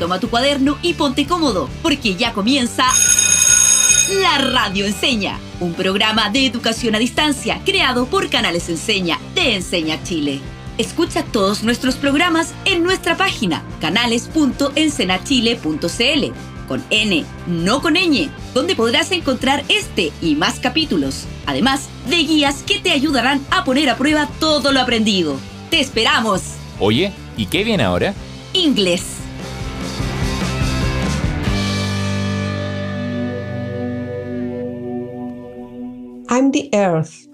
toma tu cuaderno y ponte cómodo, porque ya comienza La Radio Enseña, un programa de educación a distancia creado por Canales Enseña de Enseña Chile. Escucha todos nuestros programas en nuestra página canales.ensenachile.cl con N, no con ñ, donde podrás encontrar este y más capítulos, además de guías que te ayudarán a poner a prueba todo lo aprendido. ¡Te esperamos! Oye, ¿y qué viene ahora? Inglés. I'm the earth.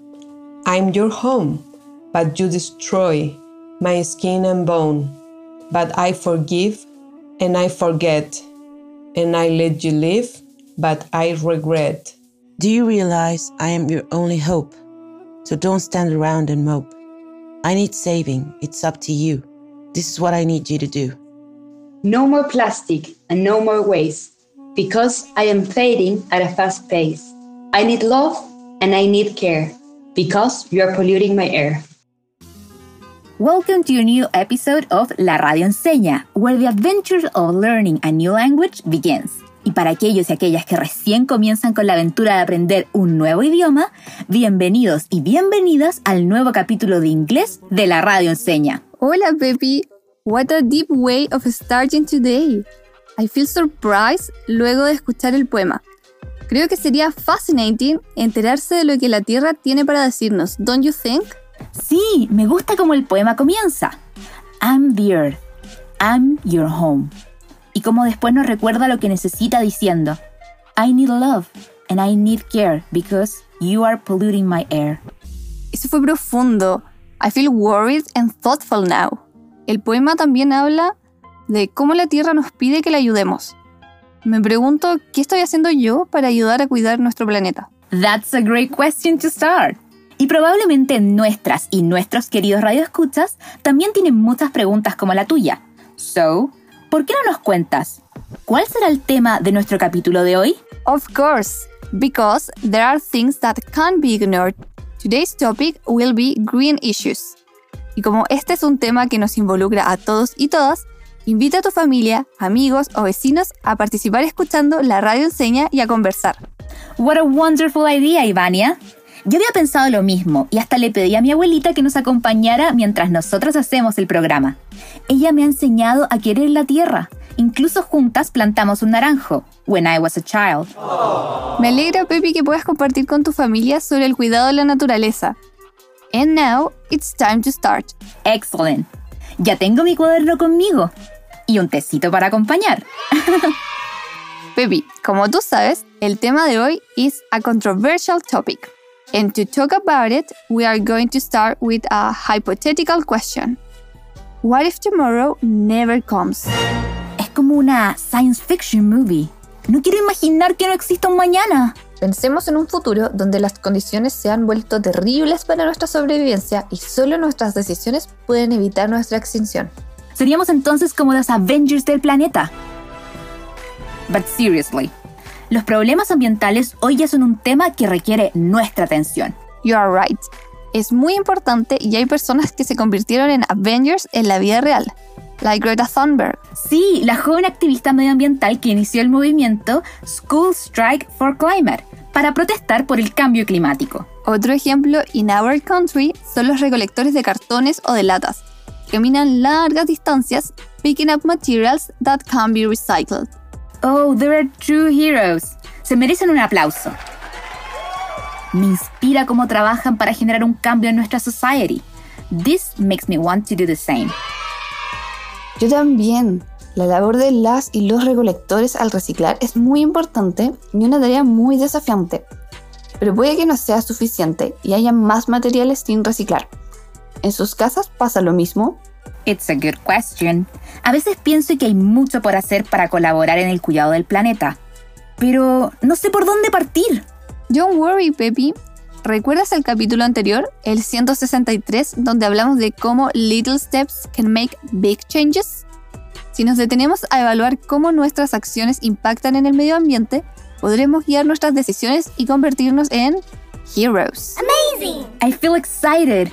I'm your home, but you destroy my skin and bone. But I forgive and I forget, and I let you live, but I regret. Do you realize I am your only hope? So don't stand around and mope. I need saving. It's up to you. This is what I need you to do. No more plastic and no more waste, because I am fading at a fast pace. I need love and I need care, because you are polluting my air. Welcome to your new episode of La Radio Enseña, where the adventures of learning a new language begins. Y para aquellos y aquellas que recién comienzan con la aventura de aprender un nuevo idioma, bienvenidos y bienvenidas al nuevo capítulo de inglés de La Radio Enseña. Hola, Pepi. What a deep way of starting today. I feel surprised luego de escuchar el poema. Creo que sería fascinating enterarse de lo que la Tierra tiene para decirnos, don't you think? Sí, me gusta como el poema comienza. I'm the earth. I'm your home. Y como después nos recuerda lo que necesita diciendo. I need love and I need care because you are polluting my air. Eso fue profundo. I feel worried and thoughtful now. El poema también habla de cómo la Tierra nos pide que la ayudemos. Me pregunto, ¿qué estoy haciendo yo para ayudar a cuidar nuestro planeta? That's a great question to start. Y probablemente nuestras y nuestros queridos radioescuchas también tienen muchas preguntas como la tuya. So, ¿por qué no nos cuentas? ¿Cuál será el tema de nuestro capítulo de hoy? Of course, because there are things that can't be ignored. Today's topic will be green issues. Y como este es un tema que nos involucra a todos y todas, invita a tu familia, amigos o vecinos a participar escuchando la radio enseña y a conversar. What a wonderful idea, Ivania. Yo había pensado lo mismo y hasta le pedí a mi abuelita que nos acompañara mientras nosotros hacemos el programa. Ella me ha enseñado a querer la tierra. Incluso juntas plantamos un naranjo, when I was a child. Me alegra, Pepi, que puedas compartir con tu familia sobre el cuidado de la naturaleza. And now, it's time to start. Excellent. Ya tengo mi cuaderno conmigo. Y un tecito para acompañar. Pepi, como tú sabes, el tema de hoy is a controversial topic. And to talk about it, we are going to start with a hypothetical question. What if tomorrow never comes? Es como una science fiction movie. No quiero imaginar que no exista un mañana. Pensemos en un futuro donde las condiciones se han vuelto terribles para nuestra sobrevivencia y solo nuestras decisiones pueden evitar nuestra extinción. Seríamos entonces como los Avengers del planeta. But seriously, los problemas ambientales hoy ya son un tema que requiere nuestra atención. You are right. Es muy importante y hay personas que se convirtieron en Avengers en la vida real, like Greta Thunberg. Sí, la joven activista medioambiental que inició el movimiento School Strike for Climate para protestar por el cambio climático. Otro ejemplo, in our country, son los recolectores de cartones o de latas. Caminan largas distancias picking up materials that can be recycled. Oh, there are true heroes. Se merecen un aplauso. Me inspira cómo trabajan para generar un cambio en nuestra society. This makes me want to do the same. Yo también. La labor de las y los recolectores al reciclar es muy importante y una tarea muy desafiante. Pero puede que no sea suficiente y haya más materiales sin reciclar. ¿En sus casas pasa lo mismo? It's a good question. A veces pienso que hay mucho por hacer para colaborar en el cuidado del planeta. Pero no sé por dónde partir. Don't worry, Pepi. ¿Recuerdas el capítulo anterior, el 163, donde hablamos de cómo little steps can make big changes? Si nos detenemos a evaluar cómo nuestras acciones impactan en el medio ambiente, podremos guiar nuestras decisiones y convertirnos en heroes. Amazing! I feel excited.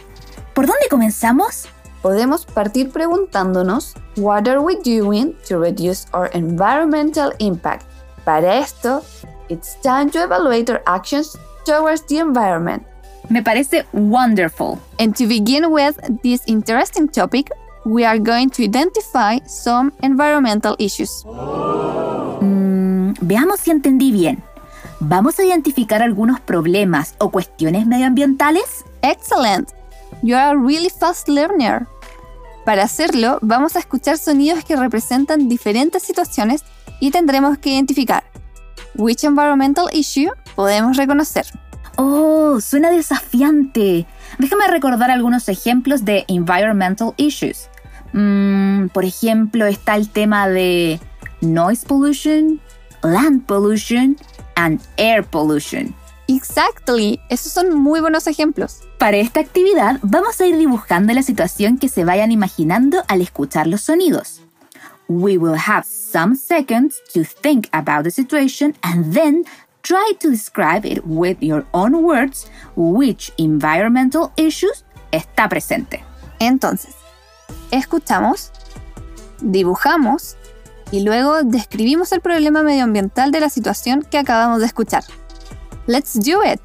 ¿Por dónde comenzamos? podemos partir preguntándonos What are we doing to reduce our environmental impact? Para esto, it's time to evaluate our actions towards the environment. Me parece wonderful. And to begin with this interesting topic, we are going to identify some environmental issues. Mm, veamos si entendí bien. ¿Vamos a identificar algunos problemas o cuestiones medioambientales? Excellent! You are a really fast learner. Para hacerlo, vamos a escuchar sonidos que representan diferentes situaciones y tendremos que identificar which environmental issue podemos reconocer. Oh, suena desafiante. Déjame recordar algunos ejemplos de environmental issues. Mm, por ejemplo, está el tema de noise pollution, land pollution and air pollution. Exactly, esos son muy buenos ejemplos. Para esta actividad vamos a ir dibujando la situación que se vayan imaginando al escuchar los sonidos. We will have some seconds to think about the situation and then try to describe it with your own words which environmental issues está presente. Entonces, escuchamos, dibujamos y luego describimos el problema medioambiental de la situación que acabamos de escuchar. Let's do it!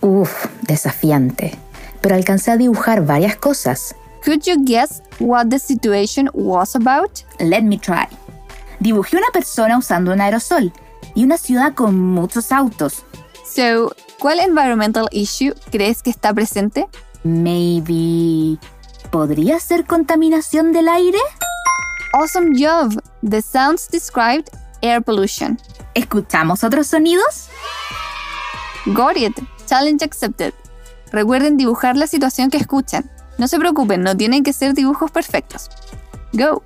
Uf, desafiante. Pero alcancé a dibujar varias cosas. Could you guess what the situation was about? Let me try. Dibujé una persona usando un aerosol y una ciudad con muchos autos. So, ¿cuál environmental issue crees que está presente? Maybe. ¿Podría ser contaminación del aire? Awesome job! The sounds described air pollution. ¿Escuchamos otros sonidos? Got it! Challenge accepted. Recuerden dibujar la situación que escuchan. No se preocupen, no tienen que ser dibujos perfectos. Go!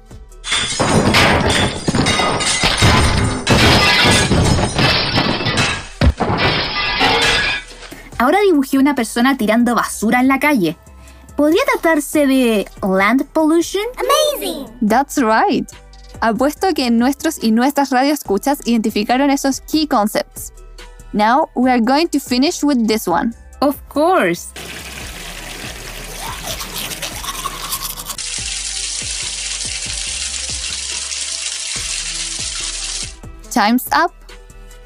Ahora dibujé una persona tirando basura en la calle. ¿Podría tratarse de land pollution? Amazing! That's right. Apuesto que nuestros y nuestras radioescuchas identificaron esos key concepts. Now we are going to finish with this one. Of course. Time's up.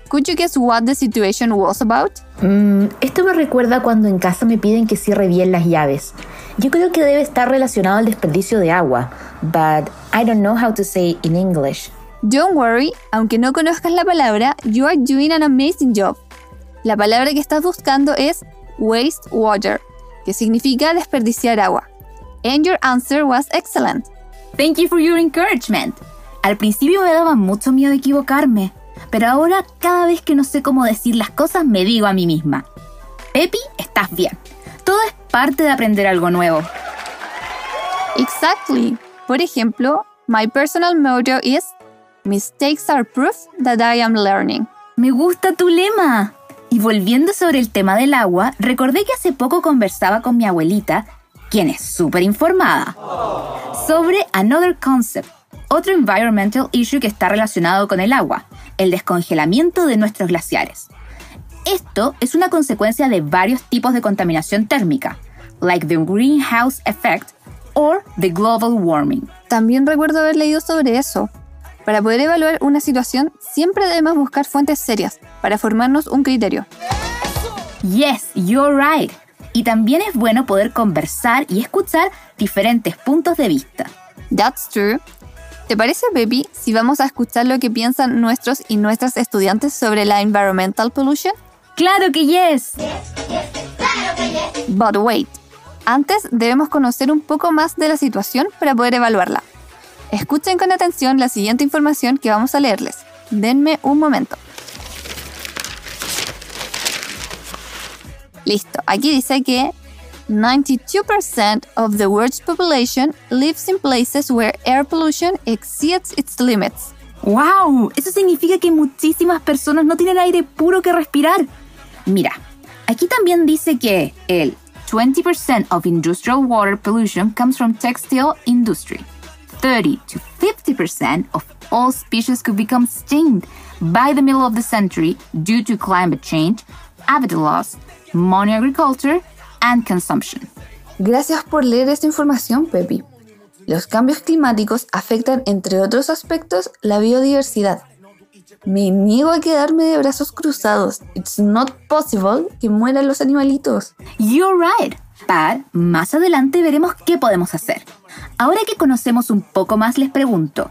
Could you guess what the situation was about? Mm, esto me recuerda cuando en casa me piden que cierre bien las llaves. Yo creo que debe estar relacionado al desperdicio de agua, but I don't know how to say in English. Don't worry, aunque no conozcas la palabra, you are doing an amazing job. La palabra que estás buscando es waste water, que significa desperdiciar agua. And your answer was excellent. Thank you for your encouragement. Al principio me daba mucho miedo equivocarme, pero ahora cada vez que no sé cómo decir las cosas me digo a mí misma, Pepi, estás bien. Todo es parte de aprender algo nuevo. Exactly. Por ejemplo, my personal motto is Mistakes are proof that I am learning. Me gusta tu lema. Y volviendo sobre el tema del agua, recordé que hace poco conversaba con mi abuelita, quien es súper informada, sobre another concept, otro environmental issue que está relacionado con el agua, el descongelamiento de nuestros glaciares. Esto es una consecuencia de varios tipos de contaminación térmica, like the greenhouse effect or the global warming. También recuerdo haber leído sobre eso. Para poder evaluar una situación, siempre debemos buscar fuentes serias para formarnos un criterio. Yes, you're right. Y también es bueno poder conversar y escuchar diferentes puntos de vista. That's true. ¿Te parece, Baby, si vamos a escuchar lo que piensan nuestros y nuestras estudiantes sobre la environmental pollution? ¡Claro que yes! But wait, antes debemos conocer un poco más de la situación para poder evaluarla. Escuchen con atención la siguiente información que vamos a leerles. Denme un momento. Listo, aquí dice que 92% of the world's population lives in places where air pollution exceeds its limits. ¡Wow! Eso significa que muchísimas personas no tienen aire puro que respirar. Mira, aquí también dice que el 20% of industrial water pollution comes from textile industry. 30 to 50% of all species could become extinct by the middle of the century due to climate change, habitat loss, money agriculture, and consumption. Gracias por leer esta información, Pepi. Los cambios climáticos afectan, entre otros aspectos, la biodiversidad. Me niego a quedarme de brazos cruzados. It's not possible que mueran los animalitos. You're right. But más adelante veremos qué podemos hacer. Ahora que conocemos un poco más, les pregunto: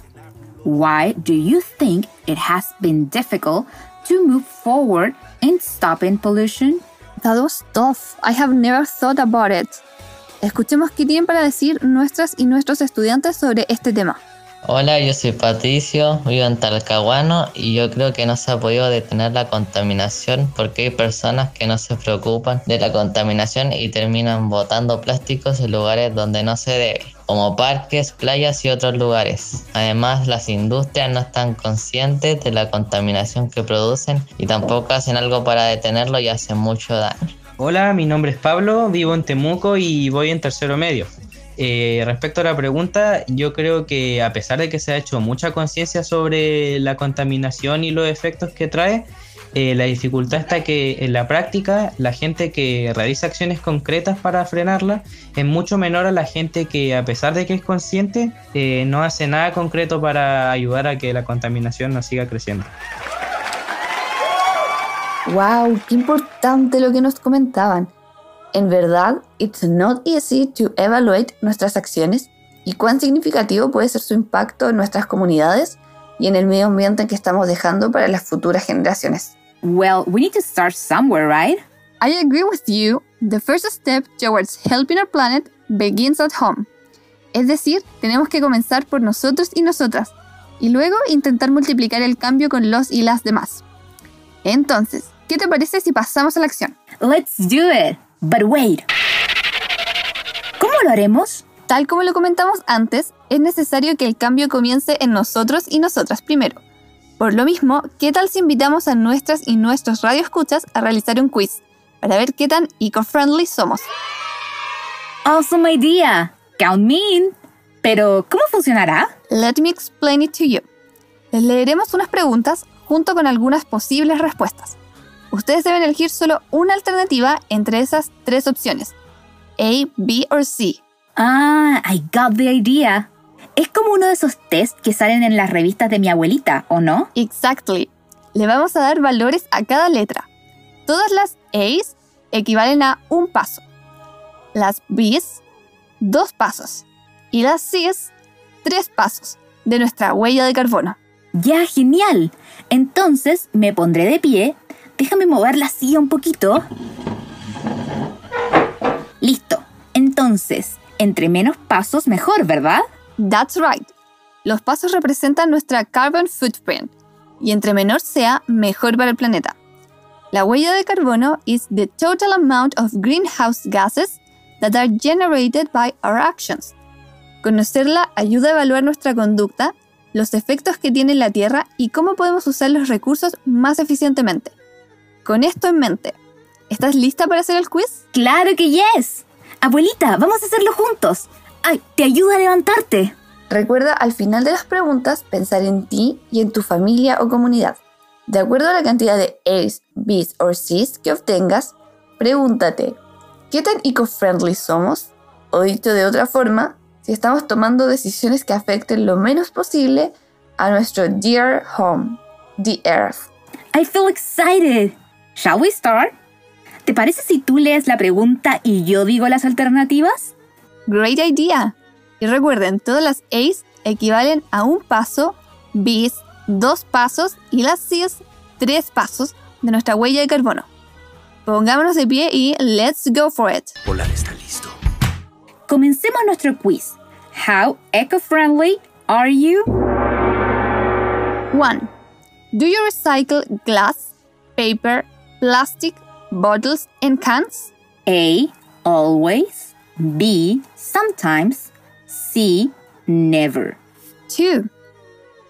Why do you think it has been difficult to move forward in stopping pollution? That was tough. I have never thought about it. Escuchemos qué tienen para decir nuestras y nuestros estudiantes sobre este tema. Hola, yo soy Patricio, vivo en Talcahuano y yo creo que no se ha podido detener la contaminación porque hay personas que no se preocupan de la contaminación y terminan botando plásticos en lugares donde no se debe, como parques, playas y otros lugares. Además, las industrias no están conscientes de la contaminación que producen y tampoco hacen algo para detenerlo y hacen mucho daño. Hola, mi nombre es Pablo, vivo en Temuco y voy en tercero medio. Eh, respecto a la pregunta, yo creo que a pesar de que se ha hecho mucha conciencia sobre la contaminación y los efectos que trae, eh, la dificultad está que en la práctica la gente que realiza acciones concretas para frenarla es mucho menor a la gente que a pesar de que es consciente eh, no hace nada concreto para ayudar a que la contaminación no siga creciendo. ¡Wow! ¡Qué importante lo que nos comentaban! En verdad, it's not easy to evaluate nuestras acciones y cuán significativo puede ser su impacto en nuestras comunidades y en el medio ambiente que estamos dejando para las futuras generaciones. Well, we need to start somewhere, right? I agree with you. The first step towards helping our planet begins at home. Es decir, tenemos que comenzar por nosotros y nosotras, y luego intentar multiplicar el cambio con los y las demás. Entonces, ¿qué te parece si pasamos a la acción? Let's do it. But wait. ¿Cómo lo haremos? Tal como lo comentamos antes, es necesario que el cambio comience en nosotros y nosotras primero. Por lo mismo, ¿qué tal si invitamos a nuestras y nuestros radioescuchas a realizar un quiz para ver qué tan eco-friendly somos? Awesome idea. Count me in. Pero, ¿cómo funcionará? Let me explain it to you. Les leeremos unas preguntas junto con algunas posibles respuestas. Ustedes deben elegir solo una alternativa entre esas tres opciones. A, B o C. Ah, I got the idea. Es como uno de esos test que salen en las revistas de mi abuelita, ¿o no? Exactly. Le vamos a dar valores a cada letra. Todas las A's equivalen a un paso. Las B's, dos pasos. Y las C's, tres pasos de nuestra huella de carbono. Ya, genial. Entonces me pondré de pie. Déjame mover la silla un poquito. Listo. Entonces, entre menos pasos, mejor, ¿verdad? That's right. Los pasos representan nuestra carbon footprint y entre menor sea, mejor para el planeta. La huella de carbono is the total amount of greenhouse gases that are generated by our actions. Conocerla ayuda a evaluar nuestra conducta, los efectos que tiene en la Tierra y cómo podemos usar los recursos más eficientemente. Con esto en mente, ¿estás lista para hacer el quiz? Claro que yes. Abuelita, vamos a hacerlo juntos. Ay, te ayuda a levantarte. Recuerda al final de las preguntas pensar en ti y en tu familia o comunidad. De acuerdo a la cantidad de A's, B's o C's que obtengas, pregúntate, ¿qué tan eco-friendly somos? O dicho de otra forma, si estamos tomando decisiones que afecten lo menos posible a nuestro dear home, the earth. I feel excited. Shall we start? ¿Te parece si tú lees la pregunta y yo digo las alternativas? Great idea. Y recuerden, todas las A's equivalen a un paso, B's dos pasos y las C's tres pasos de nuestra huella de carbono. Pongámonos de pie y let's go for it. Polar está listo. Comencemos nuestro quiz. How eco-friendly are you? 1. Do you recycle glass, paper, plastic, bottles, and cans? A. Always. B. Sometimes. C. Never. 2.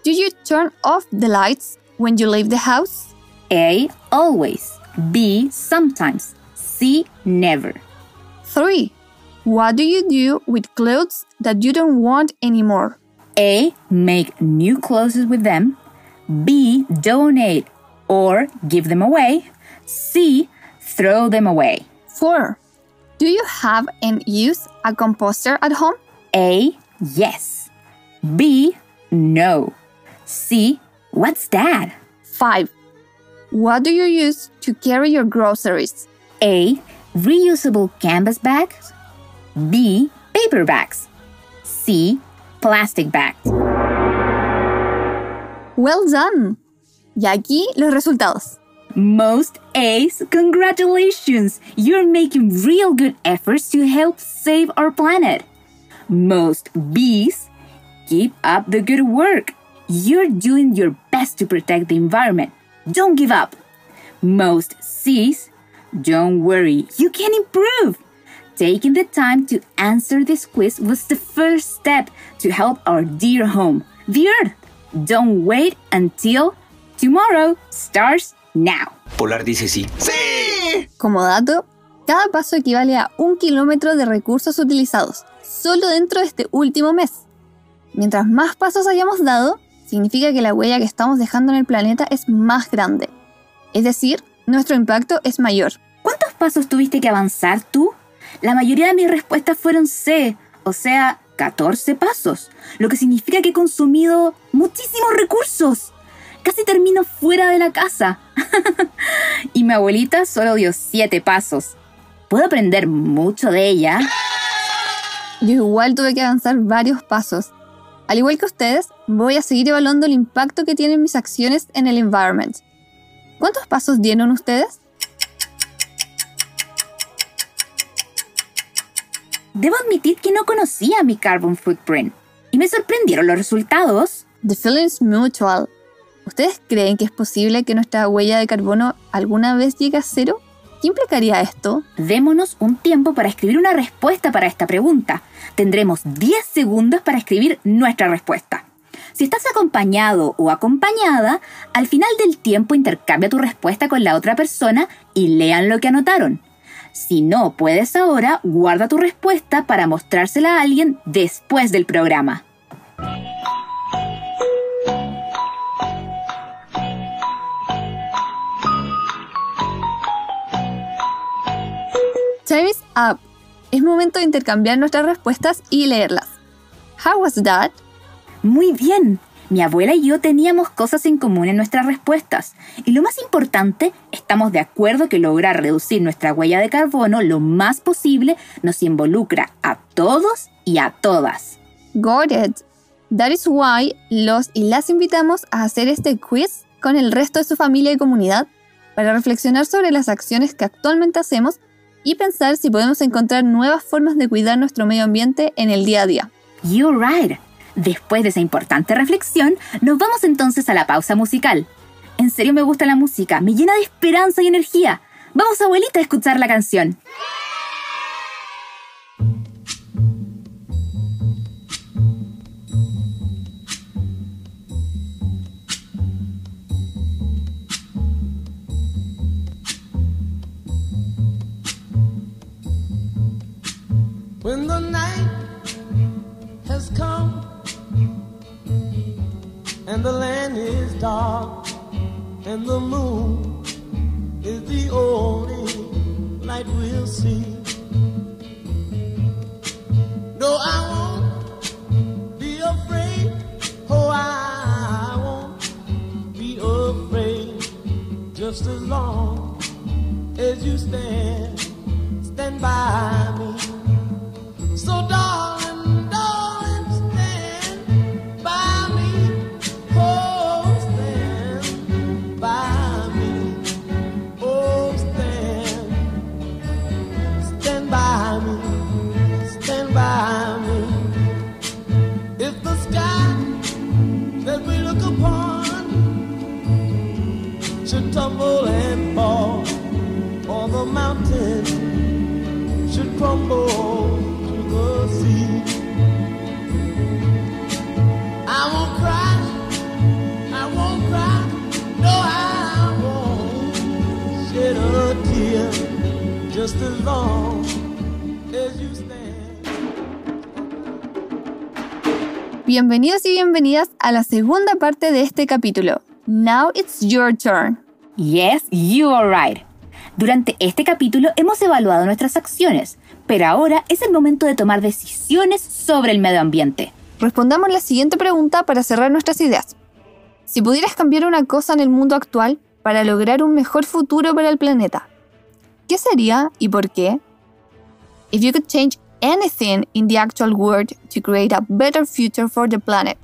Do you turn off the lights when you leave the house? A. Always. B. Sometimes. C. Never. 3. What do you do with clothes that you don't want anymore? A. Make new clothes with them. B. Donate or give them away. C. Throw them away. 4. Do you have and use a composter at home? A. Yes. B. No. C. What's that? 5. What do you use to carry your groceries? A. Reusable canvas bags. B. Paper bags. C. Plastic bags. Well done. Y aquí los resultados. Most A's, congratulations! You're making real good efforts to help save our planet. Most B's, keep up the good work. You're doing your best to protect the environment. Don't give up. Most C's, don't worry, you can improve. Taking the time to answer this quiz was the first step to help our dear home, the Earth. Don't wait until tomorrow starts now. Polar dice sí. Como dato, cada paso equivale a un kilómetro de recursos utilizados, solo dentro de este último mes. Mientras más pasos hayamos dado, significa que la huella que estamos dejando en el planeta es más grande. Es decir, nuestro impacto es mayor. ¿Cuántos pasos tuviste que avanzar tú? La mayoría de mis respuestas fueron C, o sea, 14 pasos, lo que significa que he consumido muchísimos recursos. Casi termino fuera de la casa. y mi abuelita solo dio 7 pasos. Puedo aprender mucho de ella. Yo igual tuve que avanzar varios pasos. Al igual que ustedes, voy a seguir evaluando el impacto que tienen mis acciones en el environment. ¿Cuántos pasos dieron ustedes? Debo admitir que no conocía mi carbon footprint y me sorprendieron los resultados. The feeling's mutual. ¿Ustedes creen que es posible que nuestra huella de carbono alguna vez llegue a cero? ¿Qué implicaría esto? Démonos un tiempo para escribir una respuesta para esta pregunta. Tendremos 10 segundos para escribir nuestra respuesta. Si estás acompañado o acompañada, al final del tiempo intercambia tu respuesta con la otra persona y lean lo que anotaron. Si no puedes ahora, guarda tu respuesta para mostrársela a alguien después del programa. Time is up. Es momento de intercambiar nuestras respuestas y leerlas. How was that? Muy bien. Mi abuela y yo teníamos cosas en común en nuestras respuestas. Y lo más importante, estamos de acuerdo que lograr reducir nuestra huella de carbono lo más posible nos involucra a todos y a todas. Got it. That is why los y las invitamos a hacer este quiz con el resto de su familia y comunidad para reflexionar sobre las acciones que actualmente hacemos y pensar si podemos encontrar nuevas formas de cuidar nuestro medio ambiente en el día a día. You're right. Después de esa importante reflexión, nos vamos entonces a la pausa musical. En serio me gusta la música, me llena de esperanza y energía. Vamos, abuelita, a escuchar la canción. Bienvenidos y bienvenidas a la segunda parte de este capítulo. Now it's your turn. Yes, you are right. Durante este capítulo hemos evaluado nuestras acciones, pero ahora es el momento de tomar decisiones sobre el medio ambiente. Respondamos la siguiente pregunta para cerrar nuestras ideas. Si pudieras cambiar una cosa en el mundo actual para lograr un mejor futuro para el planeta, ¿qué sería y por qué? If you could change anything in the actual world to create a better future for the planet,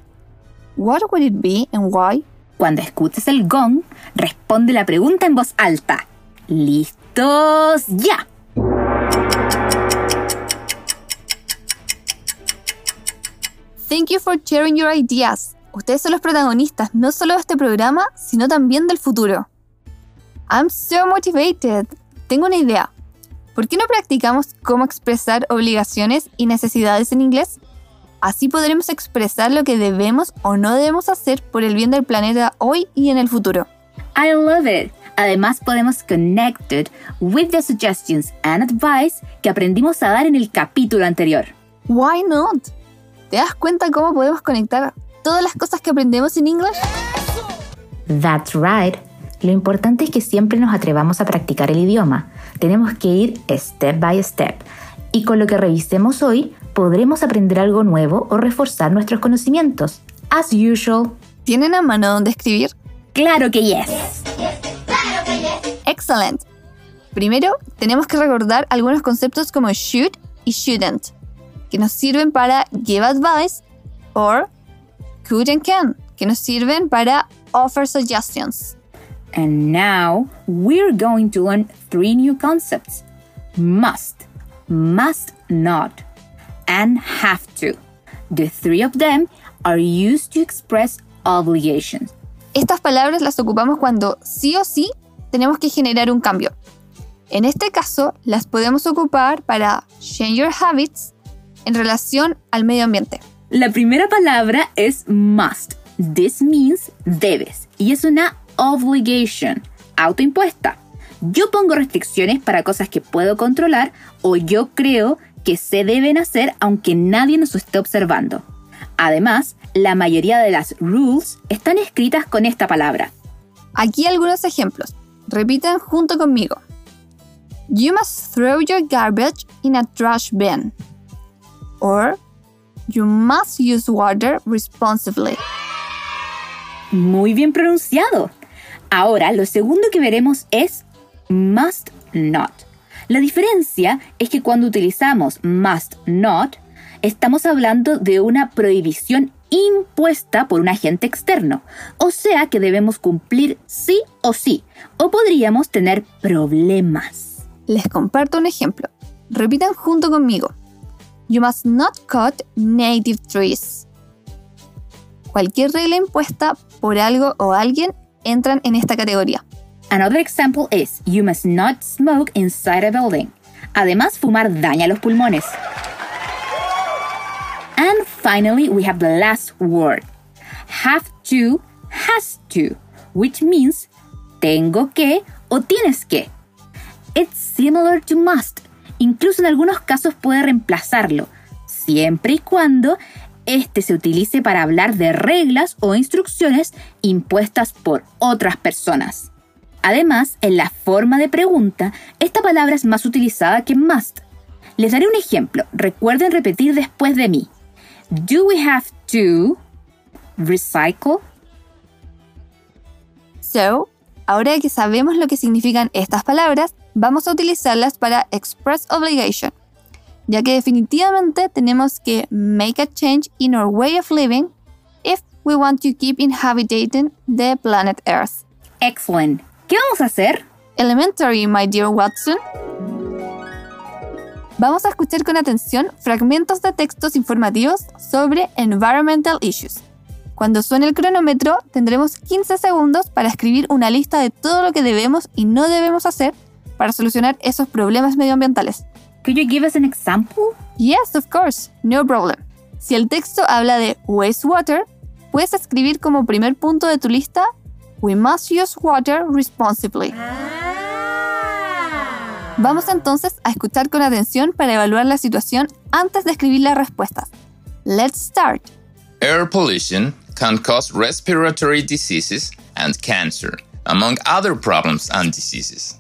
what would it be and why? Cuando escuches el gong, responde la pregunta en voz alta. ¿Listos? ¡Ya! Thank you for sharing your ideas. Ustedes son los protagonistas no solo de este programa, sino también del futuro. I'm so motivated. Tengo una idea. ¿Por qué no practicamos cómo expresar obligaciones y necesidades en inglés? Así podremos expresar lo que debemos o no debemos hacer por el bien del planeta hoy y en el futuro. I love it. Además podemos connect it with the suggestions and advice que aprendimos a dar en el capítulo anterior. Why not? ¿Te das cuenta cómo podemos conectar todas las cosas que aprendemos en inglés? That's right. Lo importante es que siempre nos atrevamos a practicar el idioma. Tenemos que ir step by step. Y con lo que revisemos hoy, podremos aprender algo nuevo o reforzar nuestros conocimientos. As usual. ¿Tienen a mano donde escribir? Claro que yes. Excellent. Primero, tenemos que recordar algunos conceptos como should y shouldn't, que nos sirven para give advice, or could and can, que nos sirven para offer suggestions. And now we're going to learn three new concepts must, must not, and have to. The three of them are used to express obligations. Estas palabras las ocupamos cuando sí o sí tenemos que generar un cambio. En este caso, las podemos ocupar para change your habits en relación al medio ambiente. La primera palabra es must. This means debes y es una obligation, autoimpuesta. Yo pongo restricciones para cosas que puedo controlar o yo creo que se deben hacer aunque nadie nos esté observando. Además, la mayoría de las rules están escritas con esta palabra. Aquí algunos ejemplos. Repitan junto conmigo. You must throw your garbage in a trash bin. Or, you must use water responsibly. Muy bien pronunciado. Ahora, lo segundo que veremos es must not. La diferencia es que cuando utilizamos must not, estamos hablando de una prohibición impuesta por un agente externo, o sea que debemos cumplir sí o sí, o podríamos tener problemas. Les comparto un ejemplo. Repitan junto conmigo. You must not cut native trees. Cualquier regla impuesta por algo o alguien entran en esta categoría. Another example is you must not smoke inside a building. Además, fumar daña los pulmones. And finally, we have the last word. Have to, has to, which means tengo que o tienes que. It's similar to must. Incluso en algunos casos puede reemplazarlo, siempre y cuando este se utilice para hablar de reglas o instrucciones impuestas por otras personas. Además, en la forma de pregunta, esta palabra es más utilizada que must. Les daré un ejemplo. Recuerden repetir después de mí. Do we have to recycle? So, ahora que sabemos lo que significan estas palabras, vamos a utilizarlas para express obligation, ya que definitivamente tenemos que make a change in our way of living if we want to keep inhabiting the planet Earth. Excellent. ¿Qué vamos a hacer? Elementary, my dear Watson. Vamos a escuchar con atención fragmentos de textos informativos sobre environmental issues. Cuando suene el cronómetro, tendremos 15 segundos para escribir una lista de todo lo que debemos y no debemos hacer para solucionar esos problemas medioambientales. Could you give us an example? Yes, of course, no problem. Si el texto habla de wastewater, puedes escribir como primer punto de tu lista We must use water responsibly. Vamos entonces a escuchar con atención para evaluar la situación antes de escribir las respuestas. Let's start. Air pollution can cause respiratory diseases and cancer, among other problems and diseases.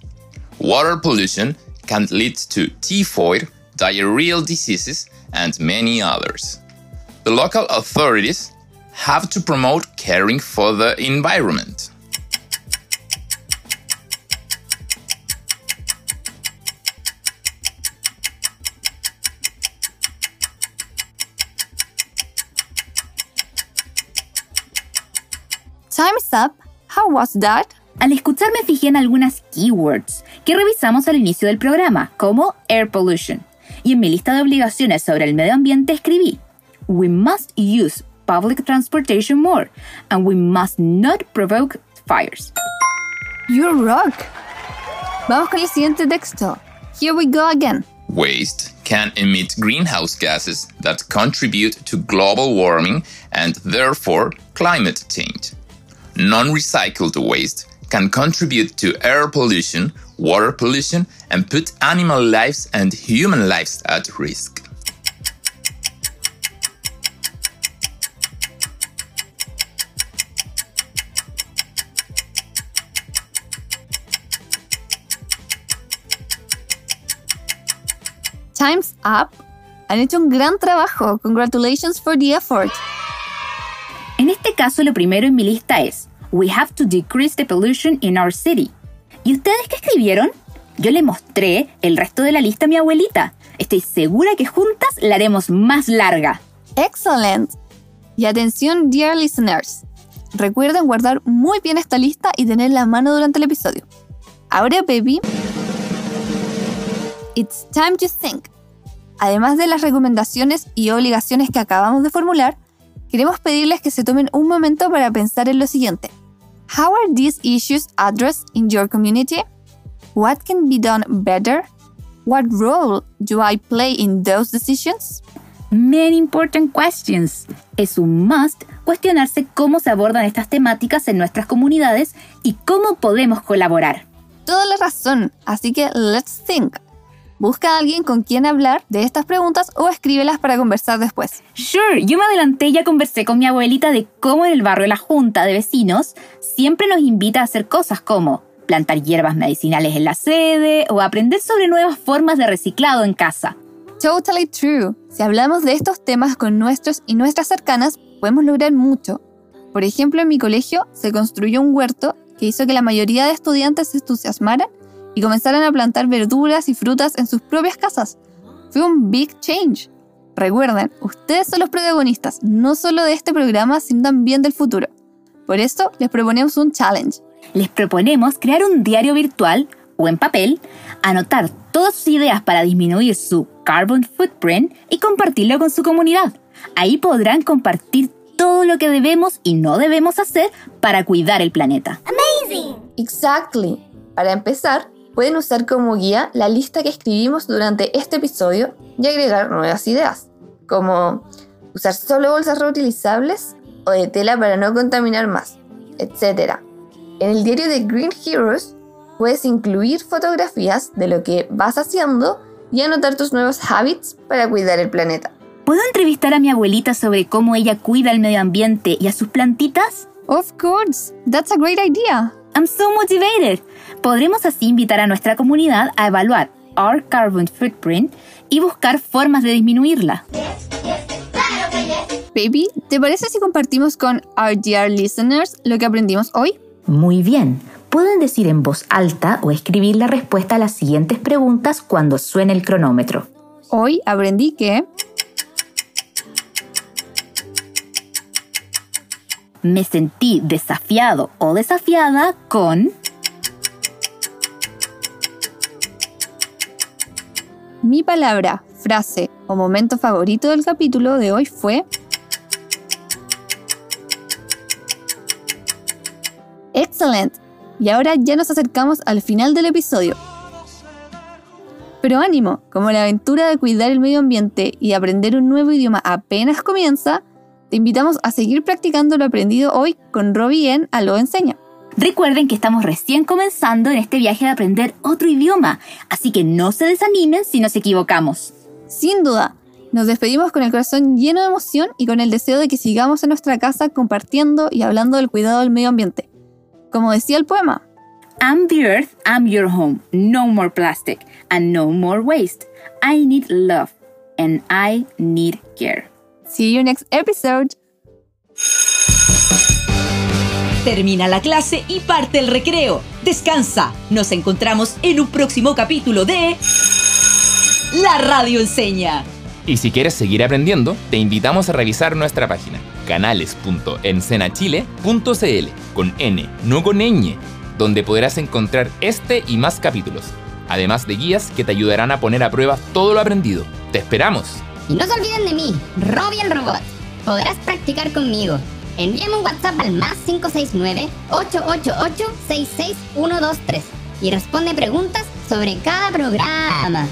Water pollution can lead to typhoid, diarrheal diseases, and many others. The local authorities have to promote caring for the environment. Time's up. How was that? Al escuchar me fijé en algunas keywords que revisamos al inicio del programa, como air pollution. Y en mi lista de obligaciones sobre el medio ambiente escribí, We must use public transportation more, and we must not provoke fires. You rock. Vamos con el siguiente texto. Here we go again. Waste can emit greenhouse gases that contribute to global warming and therefore climate change. Non recycled waste can contribute to air pollution, water pollution, and put animal lives and human lives at risk. Time's up. Han hecho un gran trabajo. Congratulations for the effort. En este caso, lo primero en mi lista es We have to decrease the pollution in our city. ¿Y ustedes qué escribieron? Yo le mostré el resto de la lista a mi abuelita. Estoy segura que juntas la haremos más larga. Excellent. Y atención, dear listeners. Recuerden guardar muy bien esta lista y tenerla a mano durante el episodio. Ahora, baby, it's time to think. Además de las recomendaciones y obligaciones que acabamos de formular, queremos pedirles que se tomen un momento para pensar en lo siguiente. How are these issues addressed in your community? What can be done better? What role do I play in those decisions? Many important questions. Es un must cuestionarse cómo se abordan estas temáticas en nuestras comunidades y cómo podemos colaborar. Toda la razón, así que let's think. Busca a alguien con quien hablar de estas preguntas o escríbelas para conversar después. Sure, yo me adelanté y ya conversé con mi abuelita de cómo en el barrio La Junta de Vecinos siempre nos invita a hacer cosas como plantar hierbas medicinales en la sede o aprender sobre nuevas formas de reciclado en casa. Totally true. Si hablamos de estos temas con nuestros y nuestras cercanas, podemos lograr mucho. Por ejemplo, en mi colegio se construyó un huerto que hizo que la mayoría de estudiantes se entusiasmaran y comenzaran a plantar verduras y frutas en sus propias casas. Fue un big change. Recuerden, ustedes son los protagonistas, no solo de este programa, sino también del futuro. Por eso les proponemos un challenge. Les proponemos crear un diario virtual o en papel, anotar todas sus ideas para disminuir su carbon footprint y compartirlo con su comunidad. Ahí podrán compartir todo lo que debemos y no debemos hacer para cuidar el planeta. Exactly. Para empezar, pueden usar como guía la lista que escribimos durante este episodio y agregar nuevas ideas, como usar solo bolsas reutilizables o de tela para no contaminar más, etc. En el diario de Green Heroes puedes incluir fotografías de lo que vas haciendo y anotar tus nuevos habits para cuidar el planeta. ¿Puedo entrevistar a mi abuelita sobre cómo ella cuida el medio ambiente y a sus plantitas? Of course, that's a great idea. I'm so motivated. Podremos así invitar a nuestra comunidad a evaluar our carbon footprint y buscar formas de disminuirla. Baby, ¿te parece si compartimos con our dear listeners lo que aprendimos hoy? Muy bien. Pueden decir en voz alta o escribir la respuesta a las siguientes preguntas cuando suene el cronómetro. Hoy aprendí que Me sentí desafiado o desafiada con mi palabra, frase o momento favorito del capítulo de hoy fue Excellent. Y ahora ya nos acercamos al final del episodio. Pero ánimo, como la aventura de cuidar el medio ambiente y aprender un nuevo idioma apenas comienza, te invitamos a seguir practicando lo aprendido hoy con Robbie en A Lo Enseña. Recuerden que estamos recién comenzando en este viaje de aprender otro idioma, así que no se desanimen si nos equivocamos. Sin duda, nos despedimos con el corazón lleno de emoción y con el deseo de que sigamos en nuestra casa compartiendo y hablando del cuidado del medio ambiente. Como decía el poema, I'm the earth, I'm your home. No more plastic and no more waste. I need love and I need care. See you next episode. Termina la clase y parte el recreo. Descansa. Nos encontramos en un próximo capítulo de La Radio Enseña. Y si quieres seguir aprendiendo, te invitamos a revisar nuestra página canales.encenachile.cl con N, no con ñ, donde podrás encontrar este y más capítulos, además de guías que te ayudarán a poner a prueba todo lo aprendido. ¡Te esperamos! Y no se olviden de mí, Robbie el Robot. Podrás practicar conmigo. Envíame un WhatsApp al más 569-888-66123 y responde preguntas sobre cada programa.